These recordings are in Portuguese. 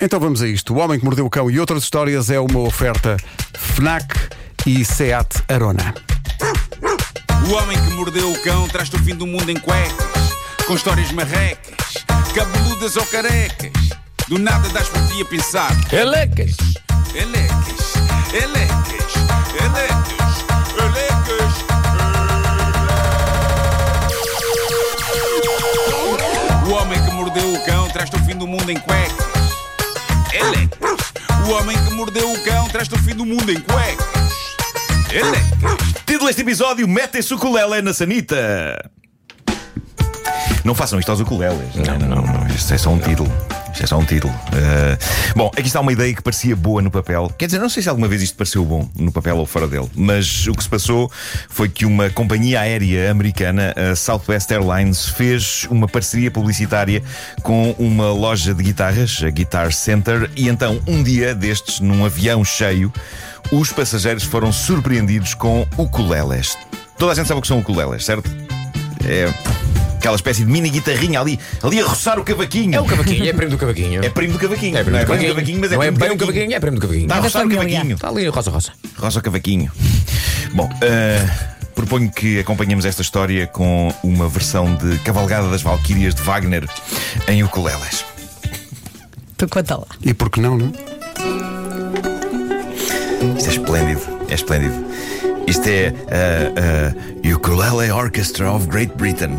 Então vamos a isto. O Homem que Mordeu o Cão e outras histórias é uma oferta FNAC e SEAT Arona. O homem que mordeu o cão traz-te o fim do mundo em cuecas, com histórias marrecas, cabeludas ou carecas. Do nada das por ti a pensar. Elecas! Elecas, elecas, elecas, elecas. O homem que mordeu o cão traz-te o fim do mundo em cuecas. Elecas. O homem que mordeu o cão traz-te o fim do mundo em cuecas. Elecas. Título deste episódio: Metem-se o ukulele na sanita. Não façam isto aos ukuleles. Não, não, não. Isto é só um título. Isto é só um título. Uh, bom, aqui está uma ideia que parecia boa no papel. Quer dizer, não sei se alguma vez isto pareceu bom no papel ou fora dele, mas o que se passou foi que uma companhia aérea americana, a Southwest Airlines, fez uma parceria publicitária com uma loja de guitarras, a Guitar Center, e então, um dia destes, num avião cheio, os passageiros foram surpreendidos com ukuleles. Toda a gente sabe o que são ukuleles, certo? É aquela espécie de mini guitarrinha ali, ali a roçar o cavaquinho. É o cavaquinho, é primo do cavaquinho. É primo do cavaquinho. É primo não do é cavaquinho. um cavaquinho, mas é Não é primo do bem um cavaquinho, é primo do cavaquinho. Está a roçar o família. cavaquinho. Está ali, roça, roça. Roça o cavaquinho. Bom, eh, proponho que acompanhemos esta história com uma versão de Cavalgada das Valquírias de Wagner em ukuleles. Tu conta lá. E por que não, não? Isto é esplêndido, é esplêndido. Isto é a uh, Ukulele Orchestra of Great Britain.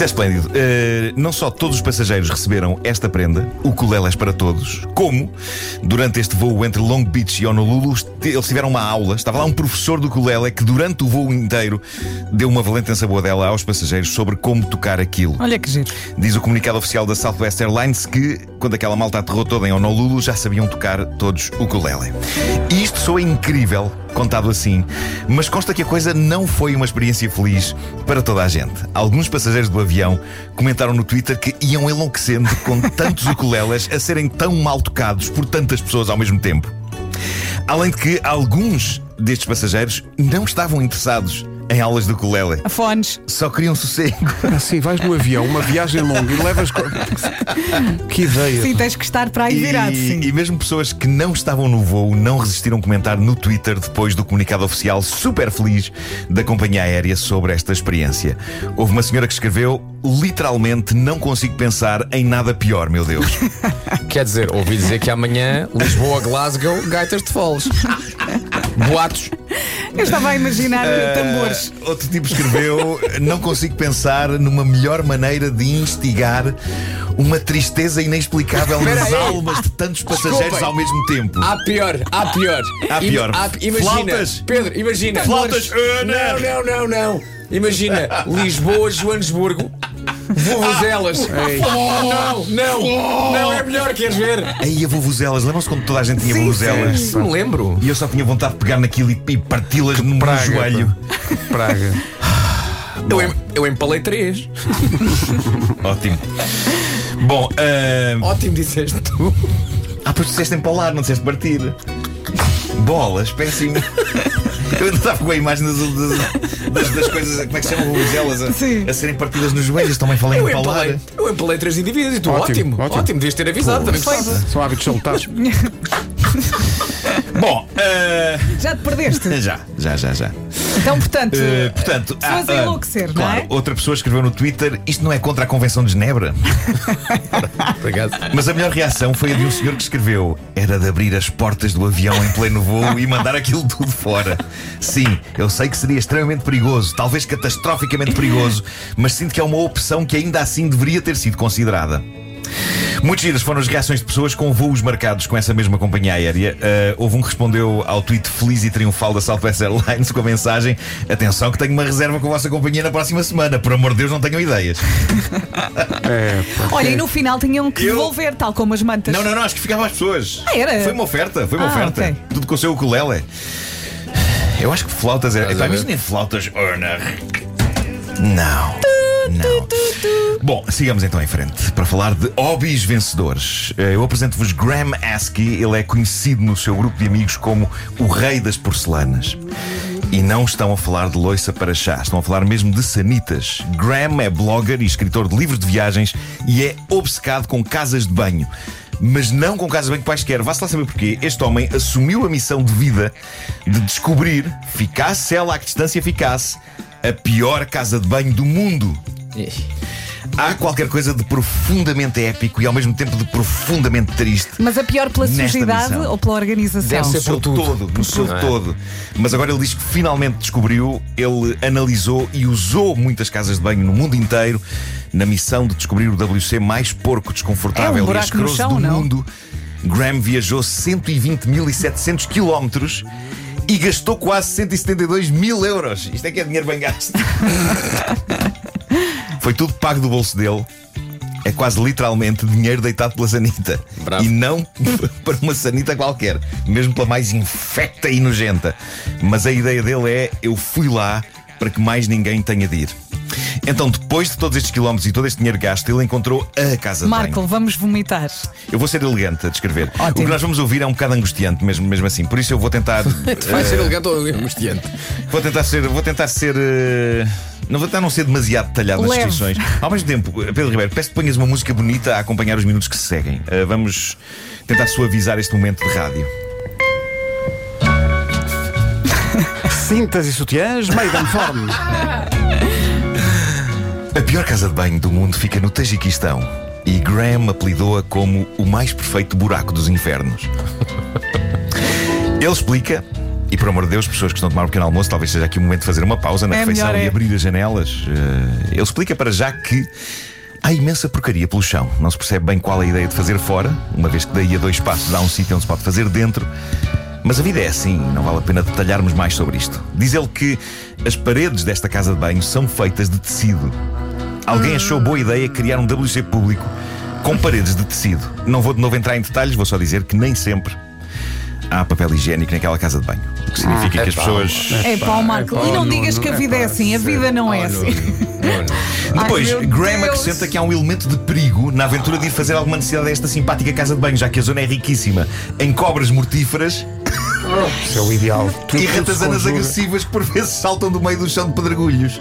Isto é esplêndido. Uh, não só todos os passageiros receberam esta prenda, ukuleles para todos, como durante este voo entre Long Beach e Honolulu, eles tiveram uma aula. Estava lá um professor do ukulele que durante o voo inteiro deu uma valente dela aos passageiros sobre como tocar aquilo. Olha que giro. Diz o comunicado oficial da Southwest Airlines que, quando aquela malta aterrou toda em Honolulu, já sabiam tocar todos o ukulele. E isto soa incrível, contado assim, mas consta que a coisa não foi uma experiência feliz para toda a gente. Alguns passageiros do avião comentaram no Twitter que iam enlouquecendo com tantos ukuleles a serem tão mal tocados por tantas pessoas ao mesmo tempo. Além de que alguns destes passageiros não estavam interessados em aulas de ukulele. A fones. Só queriam sossego. Assim, vais no avião, uma viagem longa e levas. co- Que ideia. Sim, tens que estar para aí virado, sim. E, e mesmo pessoas que não estavam no voo não resistiram a comentar no Twitter depois do comunicado oficial super feliz da companhia aérea sobre esta experiência. Houve uma senhora que escreveu: literalmente não consigo pensar em nada pior, meu Deus. Quer dizer, ouvi dizer que amanhã Lisboa, Glasgow, Gaitas de Foles. Boatos. Eu estava a imaginar Eh, tambores. outro tipo escreveu: não consigo pensar numa melhor maneira de instigar uma tristeza inexplicável nas aí. almas de tantos passageiros Desculpem. ao mesmo tempo. Há pior, há pior. Há pior. imagina, Flautas. Pedro, imagina. Flautas. Não, não, não, não. Imagina, Lisboa, Joanesburgo, Vuvuzelas. Não, não, não, é melhor, queres ver? Aí a vuvuzelas, lembram-se quando toda a gente tinha vuvuzelas? sim, me lembro. E eu só tinha vontade de pegar naquilo e, e parti-las no praga, joelho. Praga. Eu, em- eu empalei três. Ótimo. Bom, ah, Ótimo, disseste tu. ah, pois disseste empalar, não disseste partir. Bolas, péssimo. Eu ainda estava com a imagem das, das, das- das coisas, como é que se chamam vuvuzelas a, a serem partidas nos joelhos. Também falei em Eu empalar. empalei, eu empalei três indivíduos e tu, Ótimo, ótimo, ótimo. ótimo, devias ter avisado, também gostava. São hábitos salutares. Bom, ah, Já te perdeste. já, já, já, já. Então, portanto, Uh, portanto, Pessoas a enlouquecer, não claro, é? outra pessoa escreveu no Twitter: isto não é contra a Convenção de Genebra. Mas a melhor reação foi a de um senhor que escreveu: era de abrir as portas do avião em pleno voo e mandar aquilo tudo fora. Sim, eu sei que seria extremamente perigoso, talvez catastroficamente perigoso, mas sinto que é uma opção que ainda assim deveria ter sido considerada. Muitas giras foram as reações de pessoas com voos marcados com essa mesma companhia aérea. Uh, houve um que respondeu ao tweet feliz e triunfal da Southwest Airlines com a mensagem: Atenção, que tenho uma reserva com a vossa companhia na próxima semana. Por amor de Deus, não tenham ideias. É, pá. olha, e no final tinham que Eu- devolver, tal como as mantas. Não, não, não, acho que ficava às pessoas. Ah, era? Foi uma oferta, foi uma Ah, oferta. ok. Tudo com o seu ukulele. Eu acho que flautas é. Estás a Epá? Imaginem flautas Horner. Não. Não. Bom, sigamos então em frente para falar de hobbies vencedores. Eh, Eu apresento-vos Graham Askey. Ele é conhecido no seu grupo de amigos como o rei das porcelanas. E não estão a falar de loiça para chá, estão a falar mesmo de sanitas. Graham é blogger e escritor de livros de viagens e é obcecado com casas de banho. Mas não com casas de banho quaisquer. Vá-se lá saber porquê. Este homem assumiu a missão de vida de descobrir, ficasse ela a que distância ficasse, a pior casa de banho do mundo. Há qualquer coisa de profundamente épico e ao mesmo tempo de profundamente triste. Mas a pior pela Nesta missão. ou pela organização? Deve ser No seu por tudo. todo, no seu Não é? todo. Mas agora ele diz que finalmente descobriu, ele analisou e usou muitas casas de banho no mundo inteiro na missão de descobrir o WC mais porco, desconfortável É um e asqueroso chão, do não? mundo. Graham viajou 120.700 quilómetros e gastou quase 172 mil euros. Isto é que é dinheiro bem gasto. Foi tudo pago do bolso dele. É quase literalmente dinheiro deitado pela sanita. Bravo. E não para uma sanita qualquer, mesmo pela mais infecta e nojenta. Mas a ideia dele é: eu fui lá para que mais ninguém tenha de ir. Então, depois de todos estes quilómetros e todo este dinheiro gasto, ele encontrou a casa de banho. Marco, vamos vomitar. Eu vou ser elegante a descrever. O Ótimo. que nós vamos ouvir é um bocado angustiante, mesmo, mesmo assim. Por isso eu vou tentar. Vai ser elegante ou angustiante? Vou tentar ser. Vou tentar ser. eh, Não vou tentar não ser demasiado detalhado nas descrições. Ao mesmo tempo, Pedro Ribeiro, peço que ponhas uma música bonita a acompanhar os minutos que se seguem. Eh, vamos tentar suavizar este momento de rádio. Cintas e sutiãs, Maidan Form. A pior casa de banho do mundo fica no Tajiquistão. E Graham apelidou-a como o mais perfeito buraco dos infernos. Ele explica, por amor de Deus, pessoas que estão a tomar um pequeno almoço, talvez seja aqui o momento de fazer uma pausa na É refeição melhor, e é. abrir as janelas. Eh, ele explica para já que há imensa porcaria pelo chão. Não se percebe bem qual é a ideia de fazer fora, uma vez que daí a dois passos há um sítio onde se pode fazer dentro. Mas a vida é assim, não vale a pena detalharmos mais sobre isto. Diz ele que as paredes desta casa de banho são feitas de tecido. Alguém achou boa ideia criar um WC público com paredes de tecido. Não vou de novo entrar em detalhes, vou só dizer que nem sempre há papel higiênico naquela casa de banho. O que significa que as pessoas. É pá, Marco. pá, E não digas que a vida é assim. A vida não é Oh, assim. Depois, Ai, Graham Deus. acrescenta que há um elemento de perigo na aventura de ir fazer alguma necessidade a esta simpática casa de banho, já que a zona é riquíssima em cobras mortíferas Isso é o ideal. Tudo e ratazanas agressivas que por vezes saltam do meio do chão de pedregulhos. Que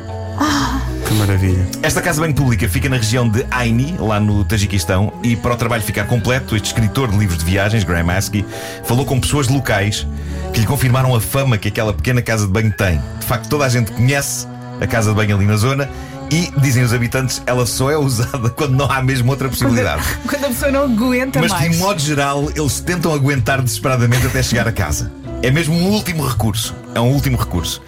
maravilha. Esta casa bem pública fica na região de Aini, lá no Tajiquistão, e para o trabalho ficar completo, este escritor de livros de viagens, Graham Askey, falou com pessoas locais que lhe confirmaram a fama que aquela pequena casa de banho tem. De facto, toda a gente conhece a casa de banho ali na zona e, dizem os habitantes, ela só é usada quando não há mesmo outra possibilidade. Quando a pessoa não aguenta Mas de mais. um modo geral, eles tentam aguentar desesperadamente até chegar a casa. É mesmo um último recurso. É um último recurso.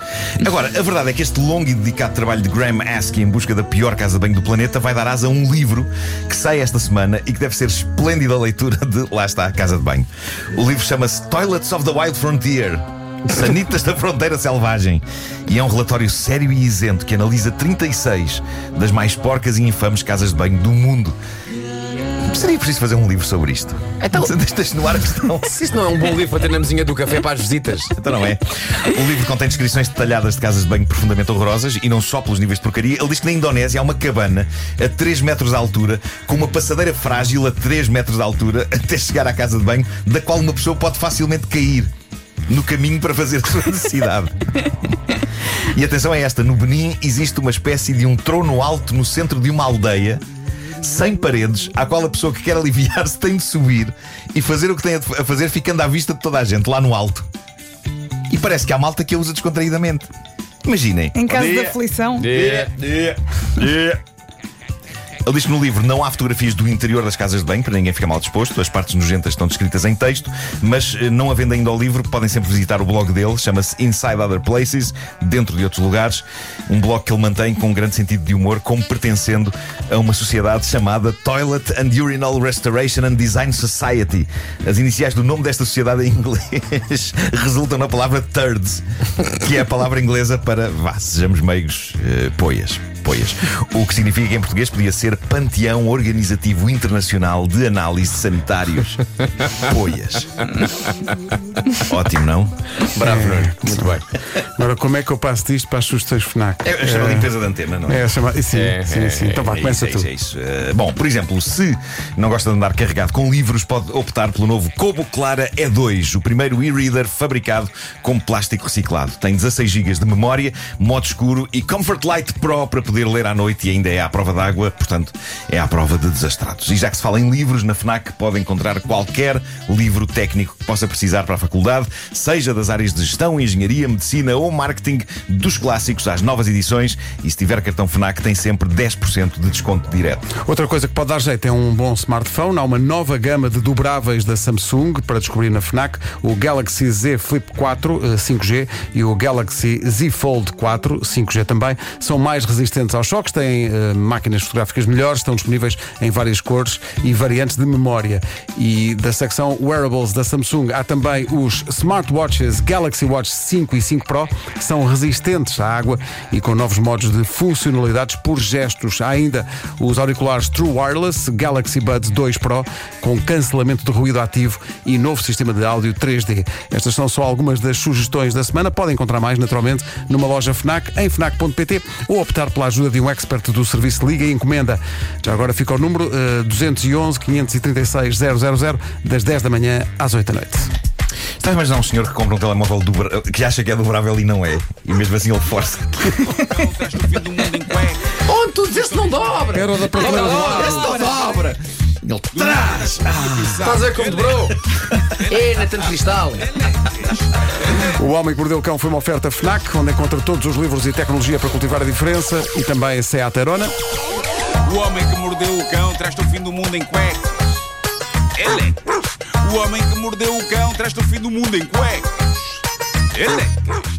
Agora, a verdade é que este longo e dedicado trabalho de Graham Askey em busca da pior casa de banho do planeta vai dar asa a um livro que sai esta semana e que deve ser esplêndida leitura de Lá está a casa de banho. O livro chama-se Toilets of the Wild Frontier. Sanitas da Fronteira Selvagem. E é um relatório sério e isento que analisa 36 das mais porcas e infames casas de banho do mundo. Seria preciso fazer um livro sobre isto. Então- Deixa no ar a questão. Se isso não é um bom livro para ter na mesinha do café para as visitas. Então não é. O livro contém descrições detalhadas de casas de banho profundamente horrorosas e não só pelos níveis de porcaria. Ele diz que na Indonésia há uma cabana a 3 metros de altura, com uma passadeira frágil a 3 metros de altura, até chegar à casa de banho, da qual uma pessoa pode facilmente cair no caminho para fazer a sua necessidade. E atenção a esta: no Benin existe uma espécie de um trono alto no centro de uma aldeia. Sem paredes, à qual a pessoa que quer aliviar-se tem de subir e fazer o que tem a fazer, ficando à vista de toda a gente, lá no alto. E parece que há malta que a usa descontraídamente. Imaginem. Em caso de aflição. É. Dia, dia. Ele diz que no livro não há fotografias do interior das casas de banho para ninguém ficar mal disposto. As partes nojentas estão descritas em texto, mas eh, não havendo ainda o livro, podem sempre visitar o blog dele, chama-se Inside Other Places, dentro de outros lugares. Um blog que ele mantém com um grande sentido de humor, como pertencendo a uma sociedade chamada Toilet and Urinal Restoration and Design Society. As iniciais do nome desta sociedade em inglês resultam na palavra turds, que é a palavra inglesa para, vá, sejamos meigos, eh, poias. Poias. O que significa que em português podia ser Panteão Organizativo Internacional de Análise de Sanitários. Poias. Ótimo, não? Bravo, Nuno. Muito bem. Agora, como é que eu passo disto para as sugestões FNAC? É, chama limpeza de antena, não é? É, chama... Sim, É, sim, é, sim. Então vá, É começa isso, tu. é isso, é isso. Uh, bom, por exemplo, se não gosta de andar carregado com livros, pode optar pelo novo Kobo Clara E2, o primeiro e-reader fabricado com plástico reciclado. Tem 16 GB de memória, modo escuro e Comfort Light Pro para poder ler à noite e ainda é à prova d'água, portanto, é à prova de desastrados. E já que se fala em livros, na FNAC pode encontrar qualquer livro técnico que possa precisar para a faculdade, seja das áreas de gestão, engenharia, medicina ou marketing, dos clássicos às novas edições. E se tiver cartão FNAC, tem sempre 10% de desconto direto. Outra coisa que pode dar jeito é um bom smartphone. Há uma nova gama de dobráveis da Samsung para descobrir na FNAC: o Galaxy Z Flip 4 eh, 5G e o Galaxy Z Fold 4 5G também. São mais resistentes aos choques, têm eh, máquinas fotográficas melhores, estão disponíveis em várias cores e variantes de memória. E da secção Wearables da Samsung há também os smartwatches Galaxy Watch 5 e 5 Pro, que são resistentes à água e com novos modos de funcionalidades por gestos. Há ainda os auriculares True Wireless Galaxy Buds 2 Pro com cancelamento de ruído ativo e novo sistema de áudio 3D. Estas são só algumas das sugestões da semana. Podem encontrar mais, naturalmente, numa loja FNAC, em FNAC.pt ou optar pela ajuda de um expert do serviço Liga e Encomenda. Já agora fica o número eh, 211 536 000 das 10 da manhã às 8 da noite. Estás a imaginar um senhor que compra um telemóvel dobra- que acha que é dobrável e não é? E mesmo assim ele força. Onde tu dizes não dobra? Era o da prateleira do lado. Esse não dobra. Ele traz. Estás a ver como dobrou? É, na tanto cristal. O Homem que Mordeu o Cão foi uma oferta FNAC, onde encontra todos os livros e tecnologia para cultivar a diferença e também Seat Arona. O homem que mordeu o cão traz-te o fim do mundo em cuecas. Ele é. O homem que mordeu o cão traz-te o fim do mundo em cuecas. Ele é.